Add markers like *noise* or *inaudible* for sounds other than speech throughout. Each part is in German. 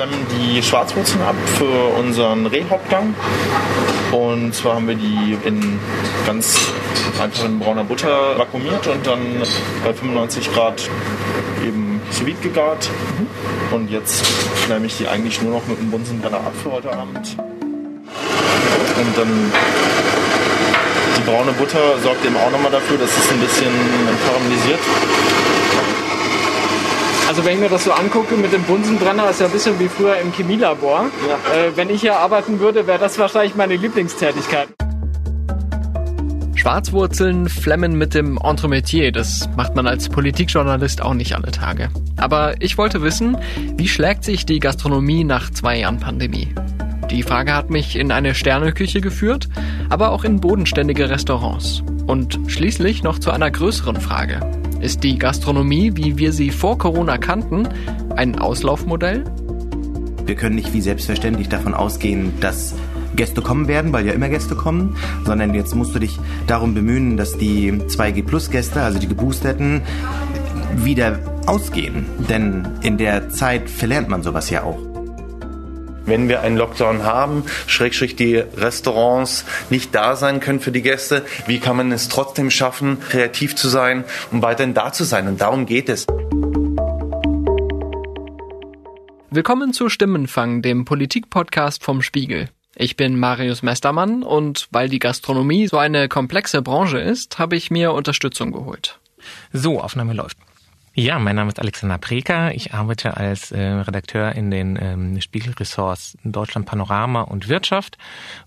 flammen die Schwarzwurzeln ab für unseren Rehhauptgang. Und zwar haben wir die in ganz einfach in brauner Butter vakuumiert und dann bei 95 Grad eben sous gegart. Mhm. Und jetzt flamme ich die eigentlich nur noch mit einem Bunsenbrenner ab für heute Abend. Und dann die braune Butter sorgt eben auch nochmal dafür, dass es ein bisschen karamellisiert. Also wenn ich mir das so angucke mit dem Bunsenbrenner, ist ja ein bisschen wie früher im Chemielabor. Ja. Äh, wenn ich hier arbeiten würde, wäre das wahrscheinlich meine Lieblingstätigkeit. Schwarzwurzeln flemmen mit dem Entremetier, das macht man als Politikjournalist auch nicht alle Tage. Aber ich wollte wissen, wie schlägt sich die Gastronomie nach zwei Jahren Pandemie? Die Frage hat mich in eine Sterneküche geführt, aber auch in bodenständige Restaurants. Und schließlich noch zu einer größeren Frage. Ist die Gastronomie, wie wir sie vor Corona kannten, ein Auslaufmodell? Wir können nicht wie selbstverständlich davon ausgehen, dass Gäste kommen werden, weil ja immer Gäste kommen, sondern jetzt musst du dich darum bemühen, dass die 2G Plus Gäste, also die Geboosterten, wieder ausgehen. Denn in der Zeit verlernt man sowas ja auch wenn wir einen Lockdown haben, Schrägstrich die Restaurants nicht da sein können für die Gäste, wie kann man es trotzdem schaffen, kreativ zu sein und weiterhin da zu sein? Und darum geht es. Willkommen zu Stimmenfang, dem Politik-Podcast vom Spiegel. Ich bin Marius Mestermann und weil die Gastronomie so eine komplexe Branche ist, habe ich mir Unterstützung geholt. So, Aufnahme läuft. Ja, mein Name ist Alexander Preker. Ich arbeite als äh, Redakteur in den ähm, Spiegelressorts Deutschland Panorama und Wirtschaft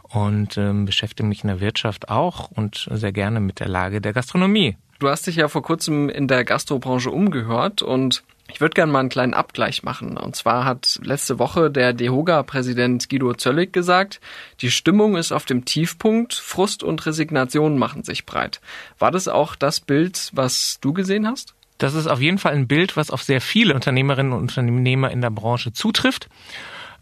und ähm, beschäftige mich in der Wirtschaft auch und sehr gerne mit der Lage der Gastronomie. Du hast dich ja vor kurzem in der Gastrobranche umgehört und ich würde gerne mal einen kleinen Abgleich machen. Und zwar hat letzte Woche der DEHOGA-Präsident Guido Zöllig gesagt, die Stimmung ist auf dem Tiefpunkt, Frust und Resignation machen sich breit. War das auch das Bild, was du gesehen hast? Das ist auf jeden Fall ein Bild, was auf sehr viele Unternehmerinnen und Unternehmer in der Branche zutrifft.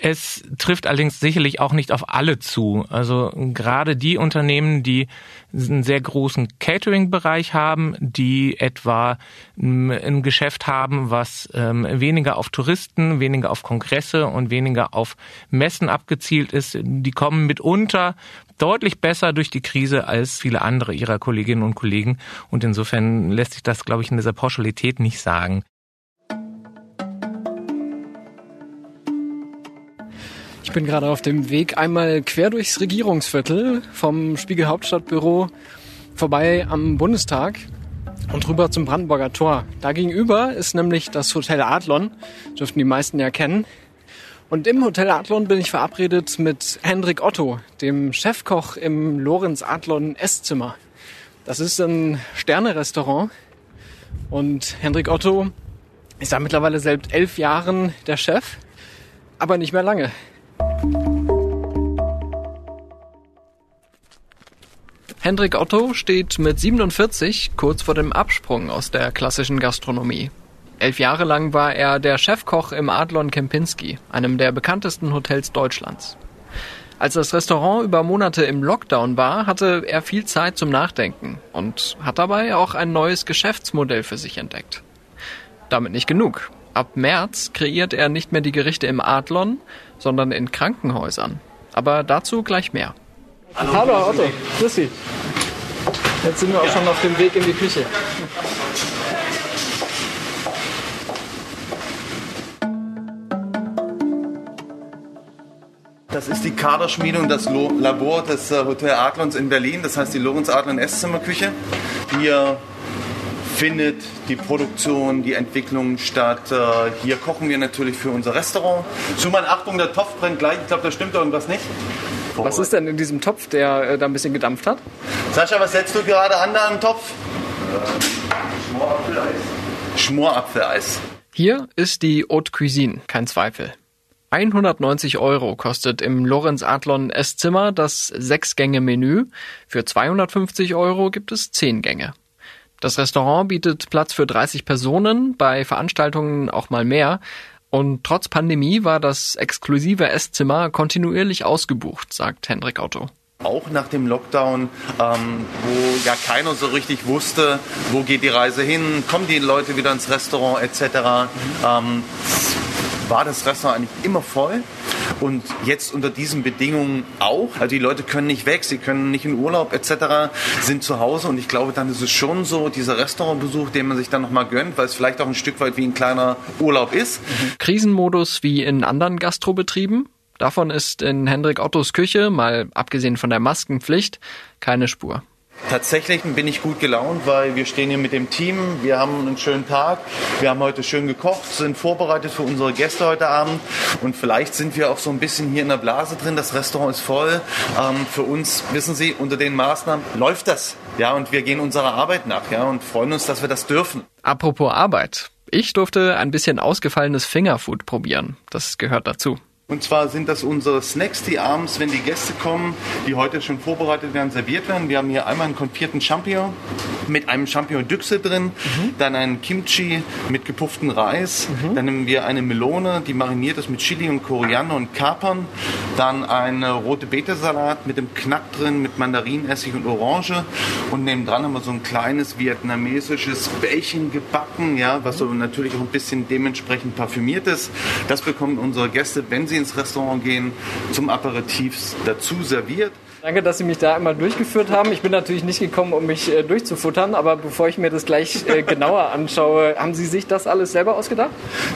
Es trifft allerdings sicherlich auch nicht auf alle zu. Also gerade die Unternehmen, die einen sehr großen Catering-Bereich haben, die etwa ein Geschäft haben, was ähm, weniger auf Touristen, weniger auf Kongresse und weniger auf Messen abgezielt ist, die kommen mitunter deutlich besser durch die Krise als viele andere ihrer Kolleginnen und Kollegen. Und insofern lässt sich das, glaube ich, in dieser Pauschalität nicht sagen. Ich bin gerade auf dem Weg einmal quer durchs Regierungsviertel vom Spiegel Hauptstadtbüro vorbei am Bundestag und rüber zum Brandenburger Tor. Da gegenüber ist nämlich das Hotel Adlon, dürften die meisten ja kennen. Und im Hotel Adlon bin ich verabredet mit Hendrik Otto, dem Chefkoch im Lorenz Adlon Esszimmer. Das ist ein Sterne-Restaurant und Hendrik Otto ist da mittlerweile seit elf Jahren der Chef, aber nicht mehr lange. Hendrik Otto steht mit 47 kurz vor dem Absprung aus der klassischen Gastronomie. Elf Jahre lang war er der Chefkoch im Adlon Kempinski, einem der bekanntesten Hotels Deutschlands. Als das Restaurant über Monate im Lockdown war, hatte er viel Zeit zum Nachdenken und hat dabei auch ein neues Geschäftsmodell für sich entdeckt. Damit nicht genug. Ab März kreiert er nicht mehr die Gerichte im Adlon, sondern in Krankenhäusern. Aber dazu gleich mehr. Hallo, Hallo Otto, grüß Sie. Jetzt sind wir auch schon auf dem Weg in die Küche. Das ist die Kaderschmiede und das Labor des äh, Hotel Adlons in Berlin, das heißt die Lorenz Adlon Esszimmerküche. Hier findet die Produktion, die Entwicklung statt. Äh, hier kochen wir natürlich für unser Restaurant. Schumann, Achtung, der Topf brennt gleich. Ich glaube, da stimmt irgendwas nicht. Was ist denn in diesem Topf, der äh, da ein bisschen gedampft hat? Sascha, was setzt du gerade an da im Topf? Schmorapfeleis. Schmorapfeleis. Hier ist die Haute Cuisine, kein Zweifel. 190 Euro kostet im Lorenz Adlon Esszimmer das Sechs-Gänge-Menü. Für 250 Euro gibt es zehn Gänge. Das Restaurant bietet Platz für 30 Personen, bei Veranstaltungen auch mal mehr. Und trotz Pandemie war das exklusive Esszimmer kontinuierlich ausgebucht, sagt Hendrik Otto. Auch nach dem Lockdown, ähm, wo ja keiner so richtig wusste, wo geht die Reise hin, kommen die Leute wieder ins Restaurant etc., ähm, war das Restaurant eigentlich immer voll und jetzt unter diesen Bedingungen auch. Also die Leute können nicht weg, sie können nicht in Urlaub etc., sind zu Hause und ich glaube, dann ist es schon so, dieser Restaurantbesuch, den man sich dann nochmal gönnt, weil es vielleicht auch ein Stück weit wie ein kleiner Urlaub ist. Krisenmodus wie in anderen Gastrobetrieben? Davon ist in Hendrik Ottos Küche, mal abgesehen von der Maskenpflicht, keine Spur. Tatsächlich bin ich gut gelaunt, weil wir stehen hier mit dem Team, wir haben einen schönen Tag, wir haben heute schön gekocht, sind vorbereitet für unsere Gäste heute Abend und vielleicht sind wir auch so ein bisschen hier in der Blase drin, das Restaurant ist voll. Ähm, für uns, wissen Sie, unter den Maßnahmen läuft das. Ja, und wir gehen unserer Arbeit nach, ja, und freuen uns, dass wir das dürfen. Apropos Arbeit. Ich durfte ein bisschen ausgefallenes Fingerfood probieren. Das gehört dazu. Und zwar sind das unsere Snacks, die abends, wenn die Gäste kommen, die heute schon vorbereitet werden, serviert werden. Wir haben hier einmal einen konfierten Champignon mit einem Champignon Düchse drin, mhm. dann einen Kimchi mit gepufften Reis, mhm. dann nehmen wir eine Melone, die mariniert ist mit Chili und Koriander und Kapern, dann eine rote Betesalat mit dem Knack drin, mit Mandarinessig und Orange und nebendran haben wir so ein kleines vietnamesisches Bällchen gebacken, ja, was so natürlich auch ein bisschen dementsprechend parfümiert ist. Das bekommen unsere Gäste, wenn sie ins Restaurant gehen, zum Aperitif dazu serviert. Danke, dass Sie mich da einmal durchgeführt haben. Ich bin natürlich nicht gekommen, um mich äh, durchzufuttern, aber bevor ich mir das gleich äh, *laughs* genauer anschaue, haben Sie sich das alles selber ausgedacht?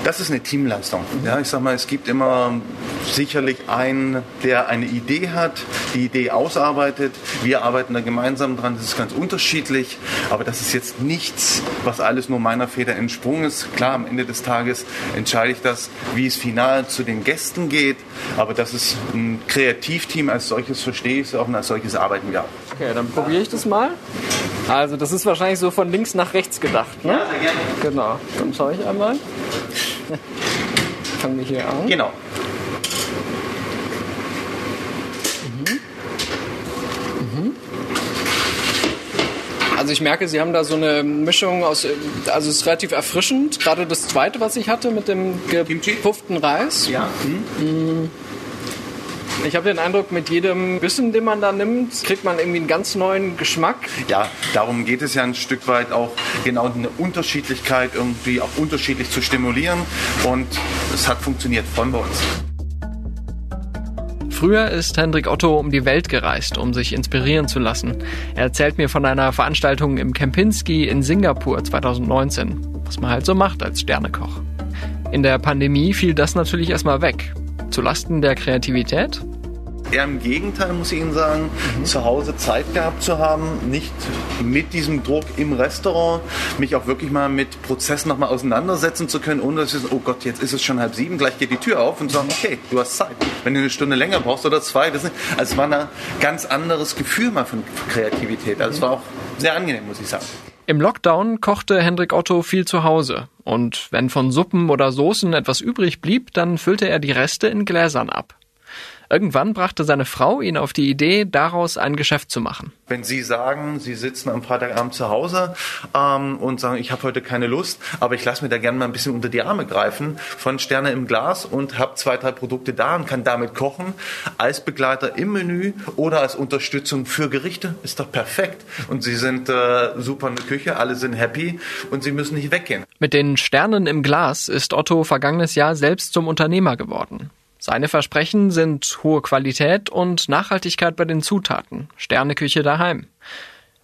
Das ist eine Teamleistung. Ja, ich sag mal, es gibt immer sicherlich einen, der eine Idee hat, die Idee ausarbeitet. Wir arbeiten da gemeinsam dran. Das ist ganz unterschiedlich, aber das ist jetzt nichts, was alles nur meiner Feder entsprungen ist. Klar, am Ende des Tages entscheide ich das, wie es final zu den Gästen geht, aber das ist ein Kreativteam als solches verstehe ich auch als solches arbeiten auch. Okay, dann probiere ich das mal. Also das ist wahrscheinlich so von links nach rechts gedacht, ne? Ja, sehr gerne. Genau. Dann schaue ich einmal. Fangen wir hier an. Genau. Also ich merke, Sie haben da so eine Mischung aus, also es ist relativ erfrischend. Gerade das zweite, was ich hatte mit dem gepufften Reis. Ja. Mhm. Ich habe den Eindruck, mit jedem Bissen, den man da nimmt, kriegt man irgendwie einen ganz neuen Geschmack. Ja, darum geht es ja ein Stück weit auch genau eine Unterschiedlichkeit irgendwie auch unterschiedlich zu stimulieren. Und es hat funktioniert, freuen wir uns. Früher ist Hendrik Otto um die Welt gereist, um sich inspirieren zu lassen. Er erzählt mir von einer Veranstaltung im Kempinski in Singapur 2019, was man halt so macht als Sternekoch. In der Pandemie fiel das natürlich erstmal weg. Zulasten der Kreativität? Eher im Gegenteil, muss ich Ihnen sagen, mhm. zu Hause Zeit gehabt zu haben, nicht mit diesem Druck im Restaurant, mich auch wirklich mal mit Prozessen nochmal auseinandersetzen zu können, ohne dass ich so, oh Gott, jetzt ist es schon halb sieben, gleich geht die Tür auf und sagen, okay, du hast Zeit. Wenn du eine Stunde länger brauchst oder zwei, das ist, also es war ein ganz anderes Gefühl mal von Kreativität. Also es war auch sehr angenehm, muss ich sagen. Im Lockdown kochte Hendrik Otto viel zu Hause. Und wenn von Suppen oder Soßen etwas übrig blieb, dann füllte er die Reste in Gläsern ab. Irgendwann brachte seine Frau ihn auf die Idee, daraus ein Geschäft zu machen. Wenn Sie sagen, Sie sitzen am Freitagabend zu Hause ähm, und sagen, ich habe heute keine Lust, aber ich lasse mir da gerne mal ein bisschen unter die Arme greifen von Sterne im Glas und habe zwei, drei Produkte da und kann damit kochen, als Begleiter im Menü oder als Unterstützung für Gerichte, ist doch perfekt. Und Sie sind äh, super in der Küche, alle sind happy und Sie müssen nicht weggehen. Mit den Sternen im Glas ist Otto vergangenes Jahr selbst zum Unternehmer geworden. Seine Versprechen sind hohe Qualität und Nachhaltigkeit bei den Zutaten. Sterneküche daheim.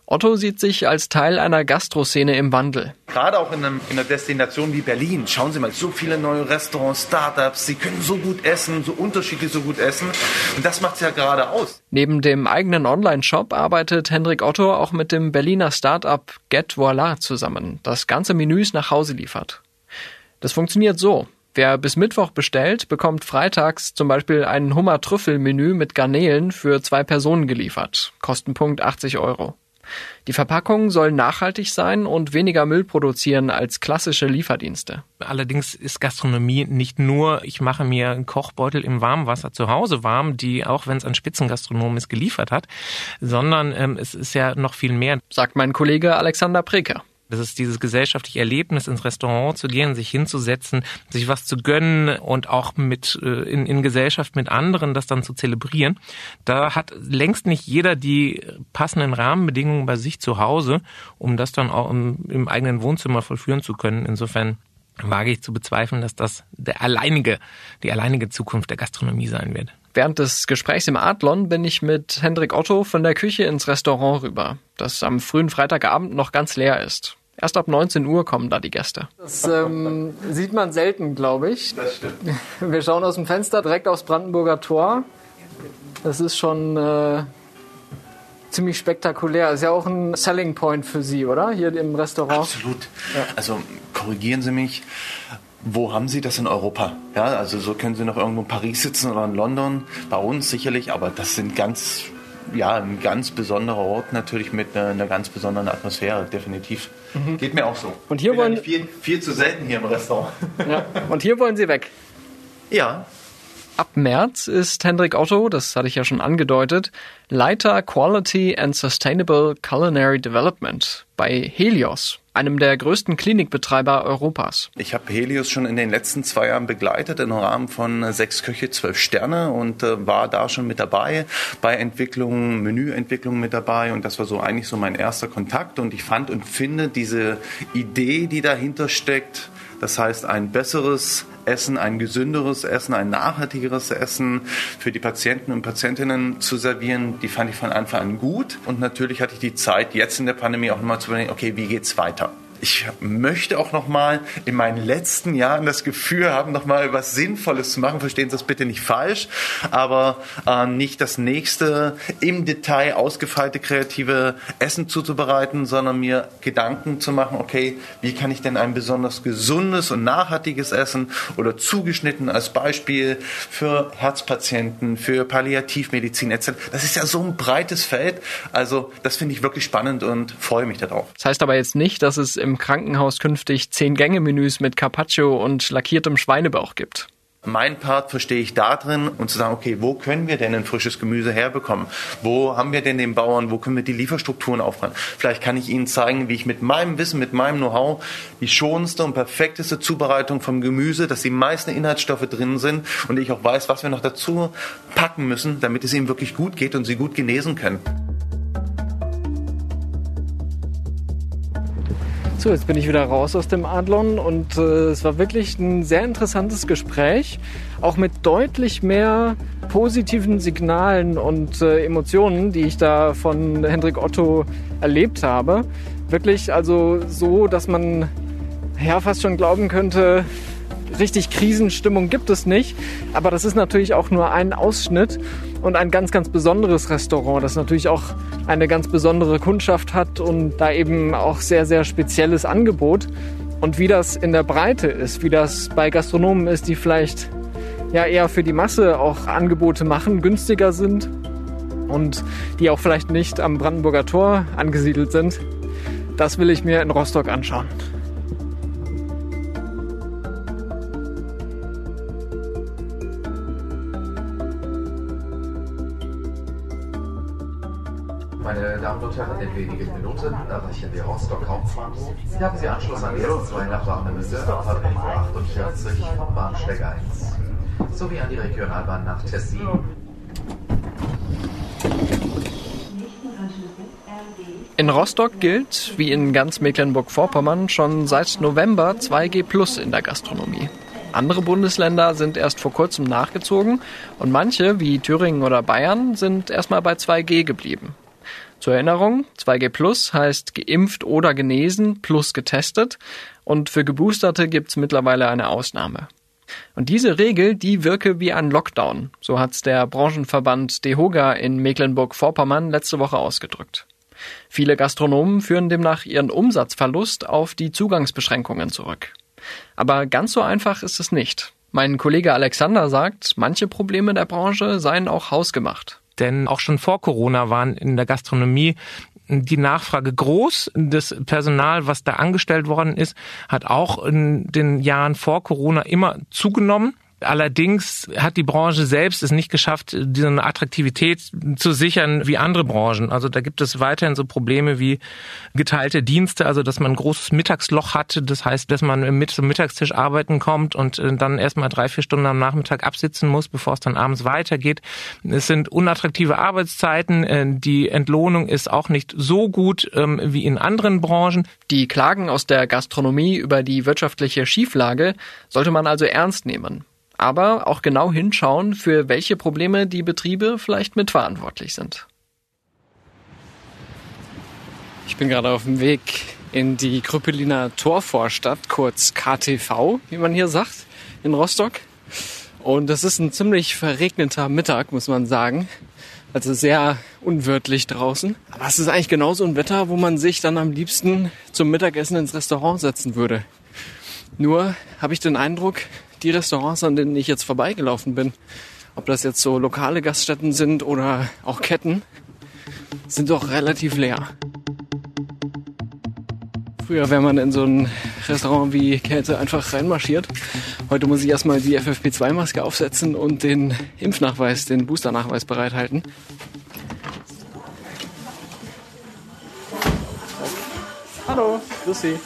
Otto sieht sich als Teil einer Gastroszene im Wandel. Gerade auch in, einem, in, einer Destination wie Berlin. Schauen Sie mal, so viele neue Restaurants, Startups, sie können so gut essen, so unterschiedlich so gut essen. Und das macht es ja gerade aus. Neben dem eigenen Online-Shop arbeitet Hendrik Otto auch mit dem Berliner Startup Get Voila zusammen, das ganze Menüs nach Hause liefert. Das funktioniert so. Wer bis Mittwoch bestellt, bekommt freitags zum Beispiel ein Hummer-Trüffel-Menü mit Garnelen für zwei Personen geliefert. Kostenpunkt 80 Euro. Die Verpackung soll nachhaltig sein und weniger Müll produzieren als klassische Lieferdienste. Allerdings ist Gastronomie nicht nur, ich mache mir einen Kochbeutel im Warmwasser zu Hause warm, die auch wenn es ein Spitzengastronom ist geliefert hat, sondern ähm, es ist ja noch viel mehr. Sagt mein Kollege Alexander Preker. Das ist dieses gesellschaftliche Erlebnis, ins Restaurant zu gehen, sich hinzusetzen, sich was zu gönnen und auch mit äh, in, in Gesellschaft mit anderen das dann zu zelebrieren. Da hat längst nicht jeder die passenden Rahmenbedingungen bei sich zu Hause, um das dann auch im, im eigenen Wohnzimmer vollführen zu können. Insofern wage ich zu bezweifeln, dass das der alleinige, die alleinige Zukunft der Gastronomie sein wird. Während des Gesprächs im Adlon bin ich mit Hendrik Otto von der Küche ins Restaurant rüber, das am frühen Freitagabend noch ganz leer ist. Erst ab 19 Uhr kommen da die Gäste. Das ähm, sieht man selten, glaube ich. Das stimmt. *laughs* Wir schauen aus dem Fenster direkt aufs Brandenburger Tor. Das ist schon äh, ziemlich spektakulär. Ist ja auch ein Selling Point für Sie, oder? Hier im Restaurant. Absolut. Ja. Also korrigieren Sie mich. Wo haben Sie das in Europa? Ja, also so können Sie noch irgendwo in Paris sitzen oder in London. Bei uns sicherlich, aber das sind ganz, ja, ein ganz besonderer Ort natürlich mit einer, einer ganz besonderen Atmosphäre, definitiv. Mhm. Geht mir auch so. Und hier wollen viel, viel zu selten hier im Restaurant. Ja. Und hier wollen Sie weg. Ja, Ab März ist Hendrik Otto, das hatte ich ja schon angedeutet, Leiter Quality and Sustainable Culinary Development bei Helios, einem der größten Klinikbetreiber Europas. Ich habe Helios schon in den letzten zwei Jahren begleitet im Rahmen von sechs Köche, zwölf Sterne und äh, war da schon mit dabei bei Entwicklungen, Menüentwicklung mit dabei und das war so eigentlich so mein erster Kontakt und ich fand und finde diese Idee, die dahinter steckt, das heißt ein besseres Essen, ein gesünderes Essen, ein nachhaltigeres Essen für die Patienten und Patientinnen zu servieren, die fand ich von Anfang an gut. Und natürlich hatte ich die Zeit, jetzt in der Pandemie auch nochmal zu überlegen, okay, wie geht's weiter? Ich möchte auch noch mal in meinen letzten Jahren das Gefühl haben, noch mal was Sinnvolles zu machen. Verstehen Sie das bitte nicht falsch, aber äh, nicht das nächste im Detail ausgefeilte kreative Essen zuzubereiten, sondern mir Gedanken zu machen, okay, wie kann ich denn ein besonders gesundes und nachhaltiges Essen oder zugeschnitten als Beispiel für Herzpatienten, für Palliativmedizin etc. Das ist ja so ein breites Feld. Also das finde ich wirklich spannend und freue mich darauf. Das heißt aber jetzt nicht, dass es im im Krankenhaus künftig Zehn-Gänge-Menüs mit Carpaccio und lackiertem Schweinebauch gibt. Mein Part verstehe ich da drin und zu sagen, okay, wo können wir denn ein frisches Gemüse herbekommen? Wo haben wir denn den Bauern? Wo können wir die Lieferstrukturen aufbauen? Vielleicht kann ich Ihnen zeigen, wie ich mit meinem Wissen, mit meinem Know-how die schonendste und perfekteste Zubereitung vom Gemüse, dass die meisten Inhaltsstoffe drin sind und ich auch weiß, was wir noch dazu packen müssen, damit es ihnen wirklich gut geht und sie gut genesen können. So, jetzt bin ich wieder raus aus dem Adlon und äh, es war wirklich ein sehr interessantes Gespräch, auch mit deutlich mehr positiven Signalen und äh, Emotionen, die ich da von Hendrik Otto erlebt habe. Wirklich also so, dass man ja fast schon glauben könnte, richtig Krisenstimmung gibt es nicht. Aber das ist natürlich auch nur ein Ausschnitt und ein ganz, ganz besonderes Restaurant, das natürlich auch eine ganz besondere Kundschaft hat und da eben auch sehr, sehr spezielles Angebot. Und wie das in der Breite ist, wie das bei Gastronomen ist, die vielleicht ja eher für die Masse auch Angebote machen, günstiger sind und die auch vielleicht nicht am Brandenburger Tor angesiedelt sind, das will ich mir in Rostock anschauen. Damen und Herren, in wenigen Minuten erreichen wir Rostock Hauptbahnhof. Hier haben Sie Anschluss an die ersten zwei Nachbarnbüsse ab 11.48 Uhr vom Bahnsteig 1 sowie an die Regionalbahn nach Tessin. In Rostock gilt, wie in ganz Mecklenburg-Vorpommern, schon seit November 2G Plus in der Gastronomie. Andere Bundesländer sind erst vor kurzem nachgezogen und manche, wie Thüringen oder Bayern, sind erstmal bei 2G geblieben. Zur Erinnerung, 2G Plus heißt geimpft oder genesen plus getestet und für Geboosterte gibt's mittlerweile eine Ausnahme. Und diese Regel, die wirke wie ein Lockdown, so hat's der Branchenverband DEHOGA in Mecklenburg-Vorpommern letzte Woche ausgedrückt. Viele Gastronomen führen demnach ihren Umsatzverlust auf die Zugangsbeschränkungen zurück. Aber ganz so einfach ist es nicht. Mein Kollege Alexander sagt, manche Probleme der Branche seien auch hausgemacht. Denn auch schon vor Corona waren in der Gastronomie die Nachfrage groß. Das Personal, was da angestellt worden ist, hat auch in den Jahren vor Corona immer zugenommen. Allerdings hat die Branche selbst es nicht geschafft, diese Attraktivität zu sichern wie andere Branchen. Also da gibt es weiterhin so Probleme wie geteilte Dienste, also dass man ein großes Mittagsloch hatte. Das heißt, dass man mit zum Mittagstisch arbeiten kommt und äh, dann erstmal drei, vier Stunden am Nachmittag absitzen muss, bevor es dann abends weitergeht. Es sind unattraktive Arbeitszeiten. Äh, die Entlohnung ist auch nicht so gut ähm, wie in anderen Branchen. Die Klagen aus der Gastronomie über die wirtschaftliche Schieflage sollte man also ernst nehmen aber auch genau hinschauen, für welche Probleme die Betriebe vielleicht mitverantwortlich sind. Ich bin gerade auf dem Weg in die Krüppeliner Torvorstadt, kurz KTV, wie man hier sagt, in Rostock. Und das ist ein ziemlich verregneter Mittag, muss man sagen. Also sehr unwirtlich draußen. Aber es ist eigentlich genauso ein Wetter, wo man sich dann am liebsten zum Mittagessen ins Restaurant setzen würde. Nur habe ich den Eindruck, die Restaurants, an denen ich jetzt vorbeigelaufen bin, ob das jetzt so lokale Gaststätten sind oder auch Ketten, sind doch relativ leer. Früher wäre man in so ein Restaurant wie Kälte einfach reinmarschiert. Heute muss ich erstmal die FFP2-Maske aufsetzen und den Impfnachweis, den Boosternachweis bereithalten. Hallo, grüß Sie.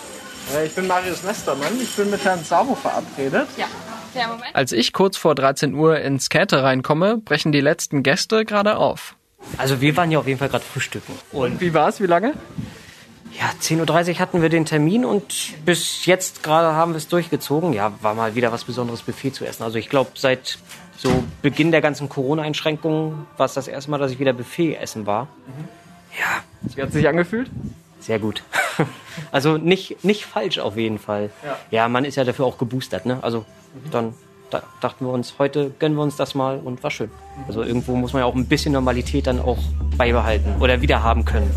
Äh, ich bin Marius Nestermann. Ich bin mit Herrn Sabo verabredet. Ja. Ja, Moment. Als ich kurz vor 13 Uhr ins Käthe reinkomme, brechen die letzten Gäste gerade auf. Also wir waren ja auf jeden Fall gerade frühstücken. Und wie war's? Wie lange? Ja, 10.30 Uhr hatten wir den Termin und bis jetzt gerade haben wir es durchgezogen. Ja, war mal wieder was Besonderes Buffet zu essen. Also ich glaube, seit so Beginn der ganzen Corona-Einschränkungen war es das erste Mal, dass ich wieder Buffet essen war. Ja, Wie hat sich angefühlt? Sehr gut. *laughs* Also nicht, nicht falsch auf jeden Fall. Ja. Ja, man ist ja dafür auch geboostert, ne? Also dann da dachten wir uns, heute gönnen wir uns das mal und war schön. Also irgendwo muss man ja auch ein bisschen Normalität dann auch beibehalten oder wieder haben können.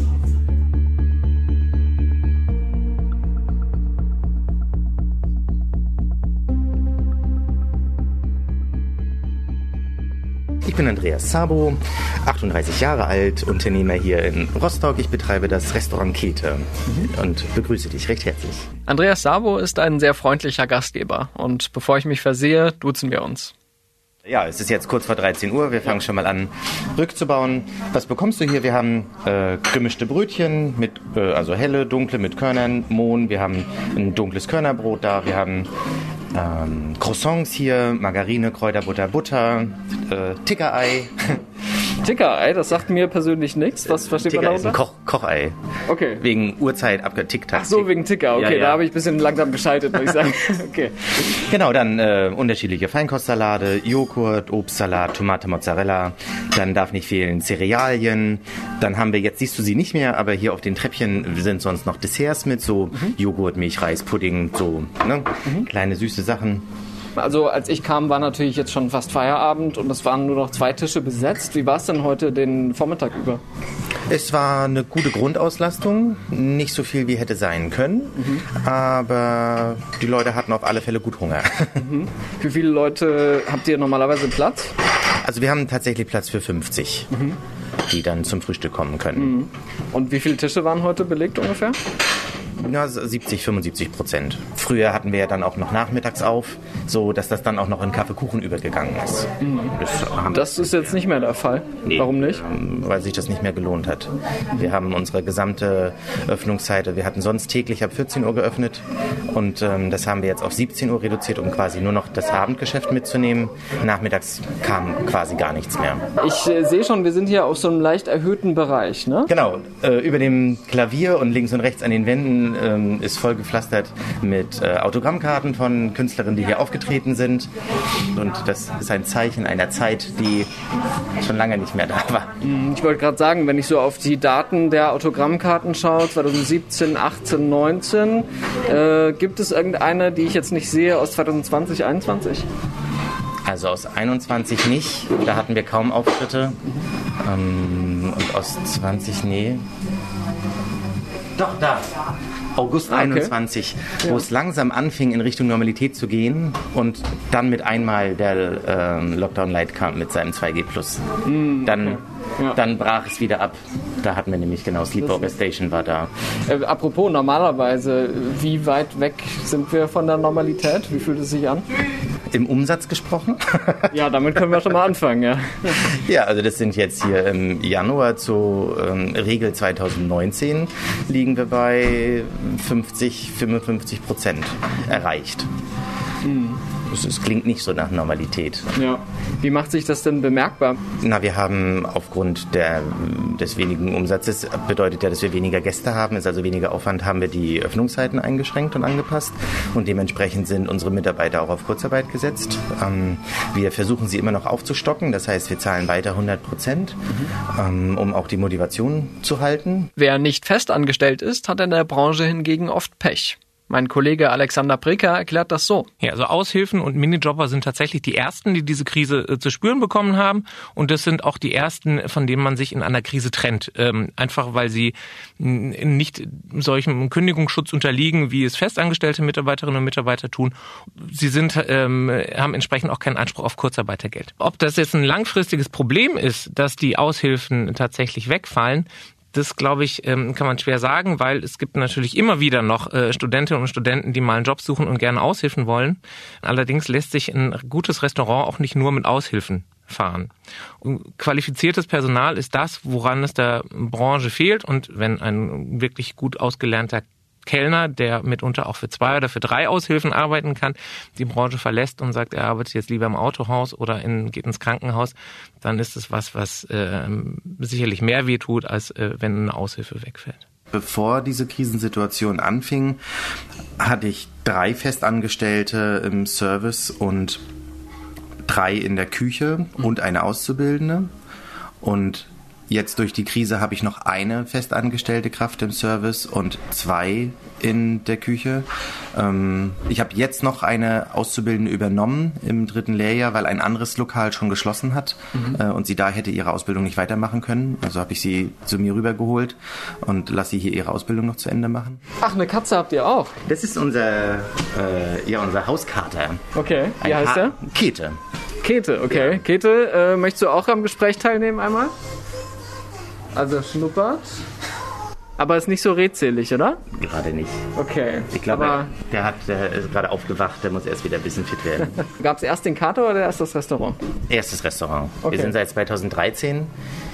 Ich bin Andreas Sabo, 38 Jahre alt, Unternehmer hier in Rostock. Ich betreibe das Restaurant Käthe und begrüße dich recht herzlich. Andreas Sabo ist ein sehr freundlicher Gastgeber und bevor ich mich versehe, duzen wir uns. Ja, es ist jetzt kurz vor 13 Uhr. Wir fangen schon mal an, rückzubauen. Was bekommst du hier? Wir haben äh, gemischte Brötchen mit, äh, also helle, dunkle mit Körnern, Mohn. Wir haben ein dunkles Körnerbrot da. Wir haben ähm, Croissants hier, Margarine, Kräuterbutter, Butter, äh, Tickerei. *laughs* Tickerei, das sagt mir persönlich nichts. Was versteht man Ticker ist ein darunter? Koch Kochei. Okay. Wegen Uhrzeit abgetickt. Ach so, wegen Ticker. Okay, Ja, ja. da habe ich ein bisschen langsam geschaltet, muss ich sagen. *laughs* Okay. Genau, dann äh, unterschiedliche Feinkostsalate, Joghurt, Obstsalat, Tomate, Mozzarella. Dann darf nicht fehlen Cerealien. Dann haben wir, jetzt siehst du sie nicht mehr, aber hier auf den Treppchen sind sonst noch Desserts mit, so Joghurt, Milch, Reis, Pudding, so ne? kleine süße Sachen. Also als ich kam, war natürlich jetzt schon fast Feierabend und es waren nur noch zwei Tische besetzt. Wie war es denn heute den Vormittag über? Es war eine gute Grundauslastung, nicht so viel wie hätte sein können, aber die Leute hatten auf alle Fälle gut Hunger. Wie viele Leute habt ihr normalerweise Platz? Also wir haben tatsächlich Platz für 50, die dann zum Frühstück kommen können. Und wie viele Tische waren heute belegt ungefähr? Ja, 70, 75 Prozent. Früher hatten wir ja dann auch noch nachmittags auf, so dass das dann auch noch in Kaffeekuchen übergegangen ist. Das haben Das ist jetzt nicht mehr der Fall. Nee, Warum nicht? ähm, Weil sich das nicht mehr gelohnt hat. Wir haben unsere gesamte Öffnungszeit, wir hatten sonst täglich ab 14 Uhr geöffnet und ähm, das haben wir jetzt auf 17 Uhr reduziert, um quasi nur noch das Abendgeschäft mitzunehmen. Nachmittags kam quasi gar nichts mehr. Ich äh, sehe schon, wir sind hier auf so einem leicht erhöhten Bereich, ne? Genau, äh, über dem Klavier und links und rechts an den Wänden ähm, ist voll gepflastert mit äh, Autogrammkarten von Künstlerinnen, die hier aufgetreten sind. Und das ist ein Zeichen einer Zeit, die schon lange nicht mehr da war. Ich wollte gerade sagen, wenn ich so auf die Daten der Autogrammkarten schaue, 2017, 18, 19, äh, gibt es irgendeine, die ich jetzt nicht sehe, aus 2020, 21? Also aus 21 nicht, da hatten wir kaum Auftritte. Ähm, und aus 20, nee. Doch, da. August 21, wo es langsam anfing, in Richtung Normalität zu gehen und dann mit einmal der ähm, Lockdown Light kam mit seinem 2G Plus. Dann, Ja. dann brach es wieder ab. Da hatten wir nämlich genau Sleepover Station war da. Äh, apropos, normalerweise, wie weit weg sind wir von der Normalität? Wie fühlt es sich an? Im Umsatz gesprochen. *laughs* ja, damit können wir schon mal anfangen, ja. *laughs* Ja, also das sind jetzt hier im Januar zu ähm, Regel 2019 liegen wir bei 50, 55 Prozent erreicht. Mhm. Es klingt nicht so nach Normalität. Ja. Wie macht sich das denn bemerkbar? Na, wir haben aufgrund der, des wenigen Umsatzes, bedeutet ja, dass wir weniger Gäste haben, ist also weniger Aufwand, haben wir die Öffnungszeiten eingeschränkt und angepasst. Und dementsprechend sind unsere Mitarbeiter auch auf Kurzarbeit gesetzt. Ähm, wir versuchen sie immer noch aufzustocken, das heißt, wir zahlen weiter 100 Prozent, mhm. ähm, um auch die Motivation zu halten. Wer nicht festangestellt ist, hat in der Branche hingegen oft Pech. Mein Kollege Alexander Breker erklärt das so. Ja, also Aushilfen und Minijobber sind tatsächlich die ersten, die diese Krise äh, zu spüren bekommen haben. Und das sind auch die ersten, von denen man sich in einer Krise trennt. Ähm, einfach weil sie nicht solchem Kündigungsschutz unterliegen, wie es festangestellte Mitarbeiterinnen und Mitarbeiter tun. Sie sind, ähm, haben entsprechend auch keinen Anspruch auf Kurzarbeitergeld. Ob das jetzt ein langfristiges Problem ist, dass die Aushilfen tatsächlich wegfallen, das, glaube ich, ähm, kann man schwer sagen, weil es gibt natürlich immer wieder noch äh, Studentinnen und Studenten, die mal einen Job suchen und gerne Aushilfen wollen. Allerdings lässt sich ein gutes Restaurant auch nicht nur mit Aushilfen fahren. Und qualifiziertes Personal ist das, woran es der Branche fehlt. Und wenn ein wirklich gut ausgelernter Kellner, der mitunter auch für zwei oder für drei Aushilfen arbeiten kann, die Branche verlässt und sagt, er arbeitet jetzt lieber im Autohaus oder in, geht ins Krankenhaus, dann ist es was, was äh, sicherlich mehr wehtut, als äh, wenn eine Aushilfe wegfällt. Bevor diese Krisensituation anfing, hatte ich drei Festangestellte im Service und drei in der Küche und eine Auszubildende. Und Jetzt durch die Krise habe ich noch eine festangestellte Kraft im Service und zwei in der Küche. Ähm, ich habe jetzt noch eine Auszubildende übernommen im dritten Lehrjahr, weil ein anderes Lokal schon geschlossen hat mhm. äh, und sie da hätte ihre Ausbildung nicht weitermachen können. Also habe ich sie zu mir rübergeholt und lasse sie hier ihre Ausbildung noch zu Ende machen. Ach, eine Katze habt ihr auch? Das ist unser, äh, ja, unser Hauskater. Okay, wie ein heißt ha er? Kete. Kete, okay. Ja. Kete, äh, möchtest du auch am Gespräch teilnehmen einmal? Also schnuppert. Aber ist nicht so redselig, oder? Gerade nicht. Okay. Ich glaube, Aber der, hat, der ist gerade aufgewacht, der muss erst wieder ein bisschen fit werden. *laughs* Gab es erst den Kater oder erst das Restaurant? Erstes Restaurant. Okay. Wir sind seit 2013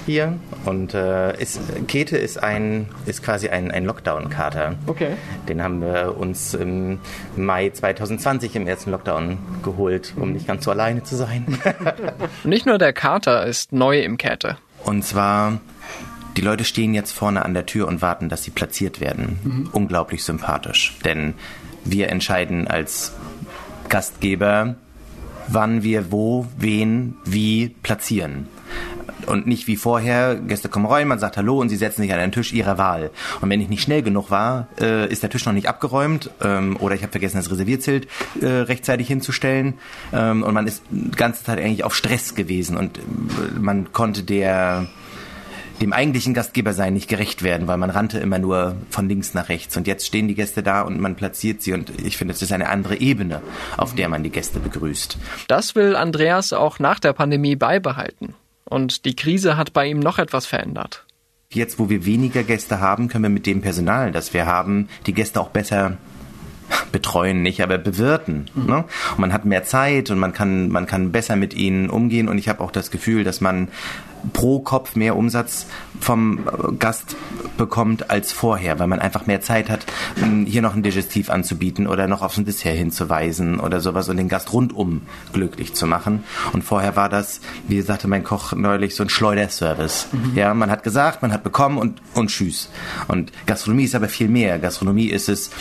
hier und äh, ist, Kete ist ein ist quasi ein, ein Lockdown-Kater. Okay. Den haben wir uns im Mai 2020 im ersten Lockdown geholt, um nicht ganz so alleine zu sein. *laughs* nicht nur der Kater ist neu im Käte. Und zwar die Leute stehen jetzt vorne an der Tür und warten, dass sie platziert werden. Mhm. Unglaublich sympathisch. Denn wir entscheiden als Gastgeber, wann wir wo, wen, wie platzieren. Und nicht wie vorher, Gäste kommen rein, man sagt Hallo und sie setzen sich an den Tisch ihrer Wahl. Und wenn ich nicht schnell genug war, äh, ist der Tisch noch nicht abgeräumt ähm, oder ich habe vergessen, das Reservierzielt äh, rechtzeitig hinzustellen. Ähm, und man ist die ganze Zeit eigentlich auf Stress gewesen und äh, man konnte der dem eigentlichen Gastgeber sein nicht gerecht werden, weil man rannte immer nur von links nach rechts. Und jetzt stehen die Gäste da und man platziert sie. Und ich finde, es ist eine andere Ebene, auf der man die Gäste begrüßt. Das will Andreas auch nach der Pandemie beibehalten. Und die Krise hat bei ihm noch etwas verändert. Jetzt, wo wir weniger Gäste haben, können wir mit dem Personal, das wir haben, die Gäste auch besser betreuen nicht, aber bewirten. Mhm. Ne? Und man hat mehr Zeit und man kann, man kann besser mit ihnen umgehen. Und ich habe auch das Gefühl, dass man pro Kopf mehr Umsatz vom Gast bekommt als vorher, weil man einfach mehr Zeit hat, hier noch ein Digestiv anzubieten oder noch auf ein Dessert hinzuweisen oder sowas und den Gast rundum glücklich zu machen. Und vorher war das, wie sagte mein Koch neulich, so ein Schleuderservice. Mhm. Ja, man hat gesagt, man hat bekommen und, und tschüss. Und Gastronomie ist aber viel mehr. Gastronomie ist es,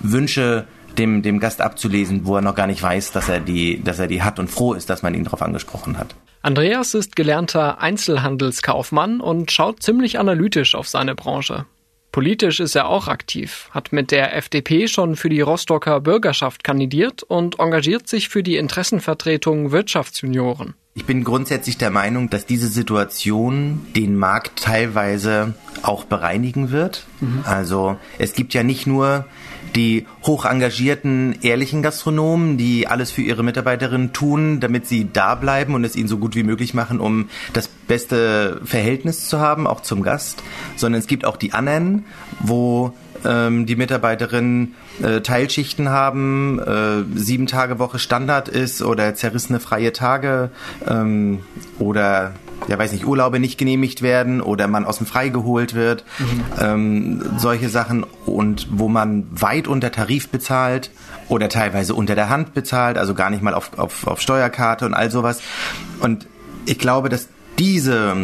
Wünsche dem, dem Gast abzulesen, wo er noch gar nicht weiß, dass er die, dass er die hat und froh ist, dass man ihn darauf angesprochen hat. Andreas ist gelernter Einzelhandelskaufmann und schaut ziemlich analytisch auf seine Branche. Politisch ist er auch aktiv, hat mit der FDP schon für die Rostocker Bürgerschaft kandidiert und engagiert sich für die Interessenvertretung Wirtschaftsjunioren. Ich bin grundsätzlich der Meinung, dass diese Situation den Markt teilweise auch bereinigen wird. Mhm. Also es gibt ja nicht nur die hoch engagierten, ehrlichen Gastronomen, die alles für ihre Mitarbeiterinnen tun, damit sie da bleiben und es ihnen so gut wie möglich machen, um das beste Verhältnis zu haben, auch zum Gast, sondern es gibt auch die anderen, wo ähm, die Mitarbeiterinnen äh, Teilschichten haben, äh, sieben Tage Woche Standard ist oder zerrissene freie Tage ähm, oder ja weiß nicht, Urlaube nicht genehmigt werden oder man aus dem Frei geholt wird, mhm. ähm, solche Sachen und wo man weit unter Tarif bezahlt oder teilweise unter der Hand bezahlt, also gar nicht mal auf, auf, auf Steuerkarte und all sowas. Und ich glaube, dass diese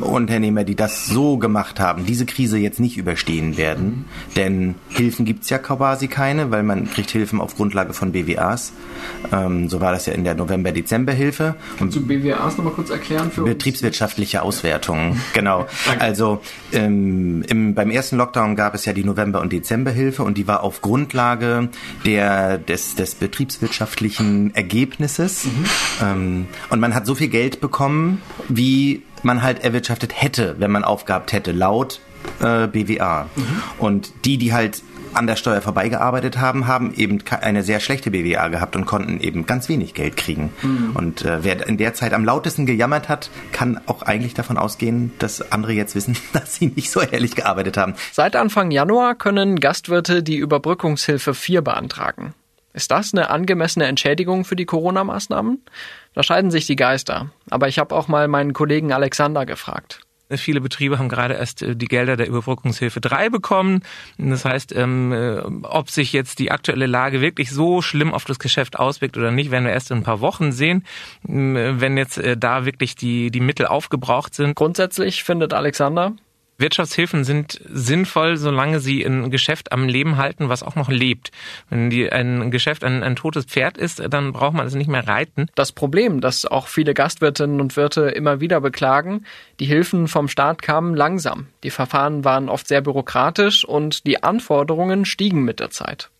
Unternehmer, die das so gemacht haben, diese Krise jetzt nicht überstehen werden. Denn Hilfen gibt's ja quasi keine, weil man kriegt Hilfen auf Grundlage von BWAs. Ähm, so war das ja in der November-Dezember-Hilfe. Kannst du BWAs nochmal kurz erklären für Betriebswirtschaftliche Auswertung, *laughs* genau. also ähm, im, beim ersten Lockdown gab es ja die November- und Dezemberhilfe und die war auf Grundlage der, des, des betriebswirtschaftlichen Ergebnisses. Mhm. Ähm, und man hat so viel Geld bekommen, wie man halt erwirtschaftet hätte, wenn man aufgehabt hätte, laut äh, BWA. Mhm. Und die, die halt an der Steuer vorbeigearbeitet haben, haben eben eine sehr schlechte BWA gehabt und konnten eben ganz wenig Geld kriegen. Mhm. Und äh, wer in der Zeit am lautesten gejammert hat, kann auch eigentlich davon ausgehen, dass andere jetzt wissen, *laughs* dass sie nicht so ehrlich gearbeitet haben. Seit Anfang Januar können Gastwirte die Überbrückungshilfe 4 beantragen. Ist das eine angemessene Entschädigung für die Corona-Maßnahmen? Da scheiden sich die Geister. Aber ich habe auch mal meinen Kollegen Alexander gefragt. Viele Betriebe haben gerade erst äh, die Gelder der Überbrückungshilfe 3 bekommen. Das heißt, ähm, äh, ob sich jetzt die aktuelle Lage wirklich so schlimm auf das Geschäft auswirkt oder nicht, werden wir erst in ein paar Wochen sehen, ähm, wenn jetzt äh, da wirklich die, die Mittel aufgebraucht sind. Grundsätzlich findet Alexander, Wirtschaftshilfen sind sinnvoll, solange sie ein Geschäft am Leben halten, was auch noch lebt. Wenn die, ein Geschäft ein, ein totes Pferd ist, dann braucht man es nicht mehr reiten. Das Problem, das auch viele Gastwirtinnen und Wirte immer wieder beklagen, die Hilfen vom Staat kamen langsam. Die Verfahren waren oft sehr bürokratisch und die Anforderungen stiegen mit der Zeit.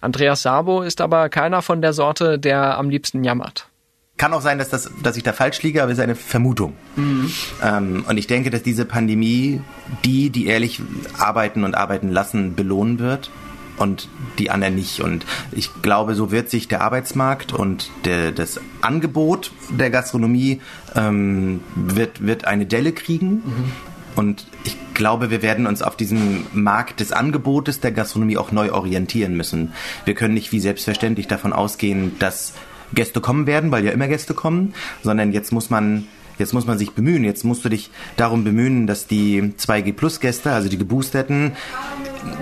Andreas Sabo ist aber keiner von der Sorte, der am liebsten jammert. Kann auch sein, dass, das, dass ich da falsch liege, aber es ist eine Vermutung. Mhm. Ähm, und ich denke, dass diese Pandemie die, die ehrlich arbeiten und arbeiten lassen, belohnen wird und die anderen nicht. Und ich glaube, so wird sich der Arbeitsmarkt und der, das Angebot der Gastronomie ähm, wird, wird eine Delle kriegen. Mhm. Und ich glaube, wir werden uns auf diesem Markt des Angebotes der Gastronomie auch neu orientieren müssen. Wir können nicht wie selbstverständlich davon ausgehen, dass Gäste kommen werden, weil ja immer Gäste kommen, sondern jetzt muss man Jetzt muss man sich bemühen. Jetzt musst du dich darum bemühen, dass die 2G Plus Gäste, also die Geboosterten,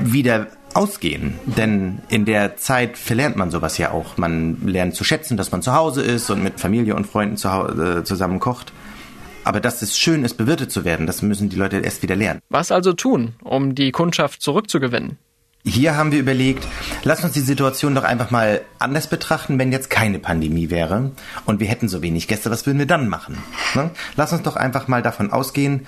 wieder ausgehen. Denn in der Zeit verlernt man sowas ja auch. Man lernt zu schätzen, dass man zu Hause ist und mit Familie und Freunden zu äh, zusammen kocht. Aber dass es schön ist, bewirtet zu werden, das müssen die Leute erst wieder lernen. Was also tun, um die Kundschaft zurückzugewinnen? Hier haben wir überlegt, lass uns die Situation doch einfach mal anders betrachten, wenn jetzt keine Pandemie wäre und wir hätten so wenig Gäste, was würden wir dann machen? Ne? Lass uns doch einfach mal davon ausgehen,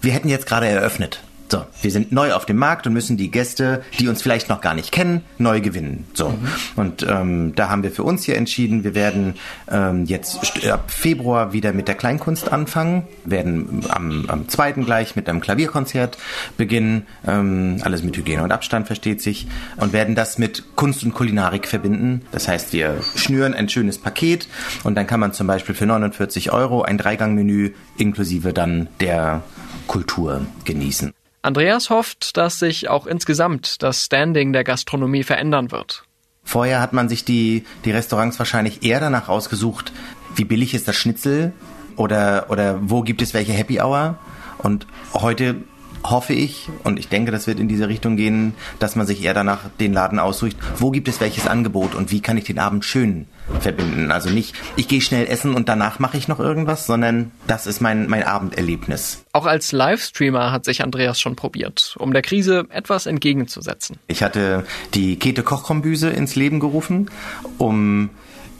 wir hätten jetzt gerade eröffnet. So, wir sind neu auf dem Markt und müssen die Gäste, die uns vielleicht noch gar nicht kennen, neu gewinnen. So, mhm. und ähm, da haben wir für uns hier entschieden, wir werden ähm, jetzt ab Februar wieder mit der Kleinkunst anfangen, werden am, am zweiten gleich mit einem Klavierkonzert beginnen, ähm, alles mit Hygiene und Abstand versteht sich, und werden das mit Kunst und Kulinarik verbinden. Das heißt, wir schnüren ein schönes Paket und dann kann man zum Beispiel für 49 Euro ein Dreigangmenü inklusive dann der Kultur genießen. Andreas hofft, dass sich auch insgesamt das Standing der Gastronomie verändern wird. Vorher hat man sich die, die Restaurants wahrscheinlich eher danach ausgesucht, wie billig ist das Schnitzel oder, oder wo gibt es welche Happy Hour. Und heute hoffe ich, und ich denke, das wird in diese Richtung gehen, dass man sich eher danach den Laden aussucht, wo gibt es welches Angebot und wie kann ich den Abend schön verbinden. Also nicht, ich gehe schnell essen und danach mache ich noch irgendwas, sondern das ist mein, mein Abenderlebnis. Auch als Livestreamer hat sich Andreas schon probiert, um der Krise etwas entgegenzusetzen. Ich hatte die Kete Kochkombüse ins Leben gerufen, um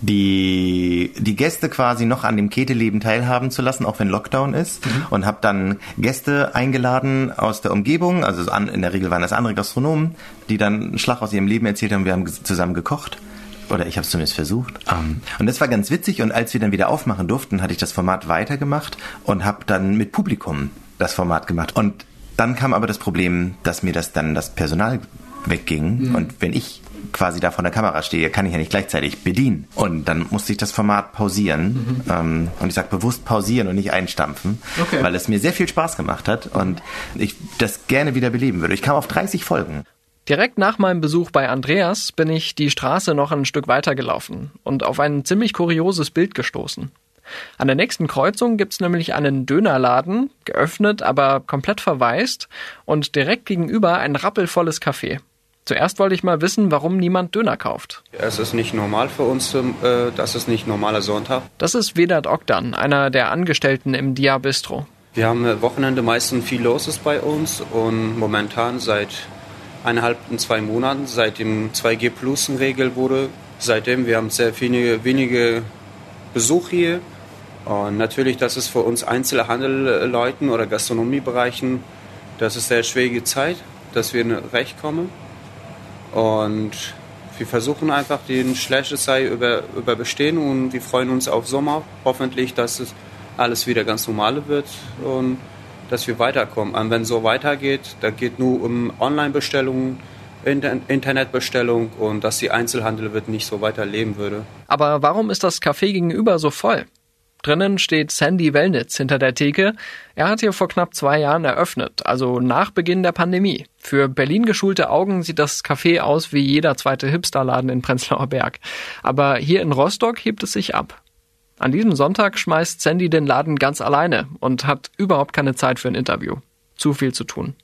die, die Gäste quasi noch an dem Keteleben teilhaben zu lassen, auch wenn Lockdown ist. Mhm. Und habe dann Gäste eingeladen aus der Umgebung, also an, in der Regel waren das andere Gastronomen, die dann einen Schlag aus ihrem Leben erzählt haben, wir haben zusammen gekocht. Oder ich habe es zumindest versucht. Ähm, und das war ganz witzig. Und als wir dann wieder aufmachen durften, hatte ich das Format weitergemacht und habe dann mit Publikum das Format gemacht. Und dann kam aber das Problem, dass mir das dann das Personal wegging. Mhm. Und wenn ich quasi da vor der Kamera stehe, kann ich ja nicht gleichzeitig bedienen. Und dann musste ich das Format pausieren. Mhm. Ähm, und ich sage bewusst pausieren und nicht einstampfen, okay. weil es mir sehr viel Spaß gemacht hat und ich das gerne wieder beleben würde. Ich kam auf 30 Folgen. Direkt nach meinem Besuch bei Andreas bin ich die Straße noch ein Stück weiter gelaufen und auf ein ziemlich kurioses Bild gestoßen. An der nächsten Kreuzung gibt's nämlich einen Dönerladen, geöffnet, aber komplett verwaist und direkt gegenüber ein rappelvolles Café. Zuerst wollte ich mal wissen, warum niemand Döner kauft. Es ist nicht normal für uns, äh, das ist nicht normaler Sonntag. Das ist Vedat Okdan, einer der Angestellten im Dia Bistro. Wir haben Wochenende meistens viel Loses bei uns und momentan seit eineinhalb, zwei Monaten, seit dem 2G Plus Regel wurde, seitdem wir haben sehr wenige, wenige Besuch hier. Und natürlich, das ist für uns Einzelhandelleuten oder Gastronomiebereichen, das ist sehr schwierige Zeit, dass wir recht kommen. Und wir versuchen einfach den schlechte Zeit über, überbestehen und wir freuen uns auf Sommer. Hoffentlich, dass es alles wieder ganz normal wird und dass wir weiterkommen. Und wenn so weitergeht, dann geht nur um Online-Bestellungen, Internetbestellung und dass die Einzelhandel wird nicht so weiterleben würde. Aber warum ist das Café gegenüber so voll? Drinnen steht Sandy Wellnitz hinter der Theke. Er hat hier vor knapp zwei Jahren eröffnet, also nach Beginn der Pandemie. Für Berlin geschulte Augen sieht das Café aus wie jeder zweite Hipsterladen in Prenzlauer Berg. Aber hier in Rostock hebt es sich ab. An diesem Sonntag schmeißt Sandy den Laden ganz alleine und hat überhaupt keine Zeit für ein Interview. Zu viel zu tun.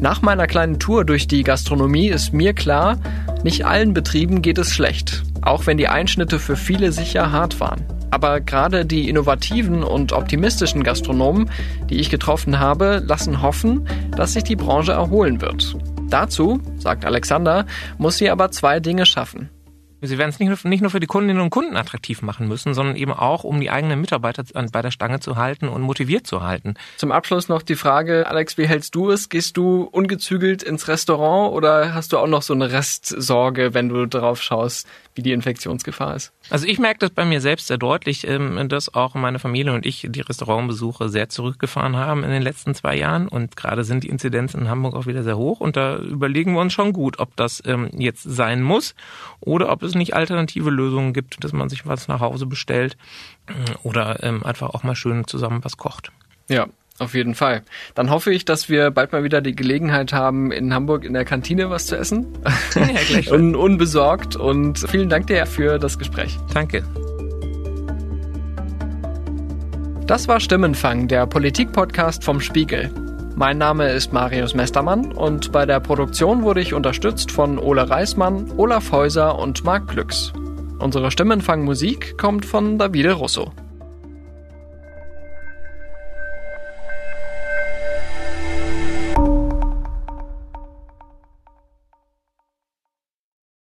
Nach meiner kleinen Tour durch die Gastronomie ist mir klar, nicht allen Betrieben geht es schlecht auch wenn die Einschnitte für viele sicher hart waren. Aber gerade die innovativen und optimistischen Gastronomen, die ich getroffen habe, lassen hoffen, dass sich die Branche erholen wird. Dazu, sagt Alexander, muss sie aber zwei Dinge schaffen. Sie werden es nicht nur, nicht nur für die Kundinnen und Kunden attraktiv machen müssen, sondern eben auch, um die eigenen Mitarbeiter bei der Stange zu halten und motiviert zu halten. Zum Abschluss noch die Frage, Alex, wie hältst du es? Gehst du ungezügelt ins Restaurant oder hast du auch noch so eine Restsorge, wenn du drauf schaust, wie die Infektionsgefahr ist? Also ich merke das bei mir selbst sehr deutlich, ähm, dass auch meine Familie und ich die Restaurantbesuche sehr zurückgefahren haben in den letzten zwei Jahren und gerade sind die Inzidenzen in Hamburg auch wieder sehr hoch und da überlegen wir uns schon gut, ob das ähm, jetzt sein muss oder ob es nicht alternative Lösungen gibt, dass man sich was nach Hause bestellt äh, oder ähm, einfach auch mal schön zusammen was kocht. Ja, auf jeden Fall. Dann hoffe ich, dass wir bald mal wieder die Gelegenheit haben, in Hamburg in der Kantine was zu essen. Ja, gleich *laughs* und unbesorgt. Und vielen Dank dir für das Gespräch. Danke. Das war Stimmenfang, der Politik-Podcast vom Spiegel. Mein Name ist Marius Mestermann und bei der Produktion wurde ich unterstützt von Ole Reismann, Olaf Häuser und Marc Glücks. Unsere Stimmenfang-Musik kommt von Davide Russo.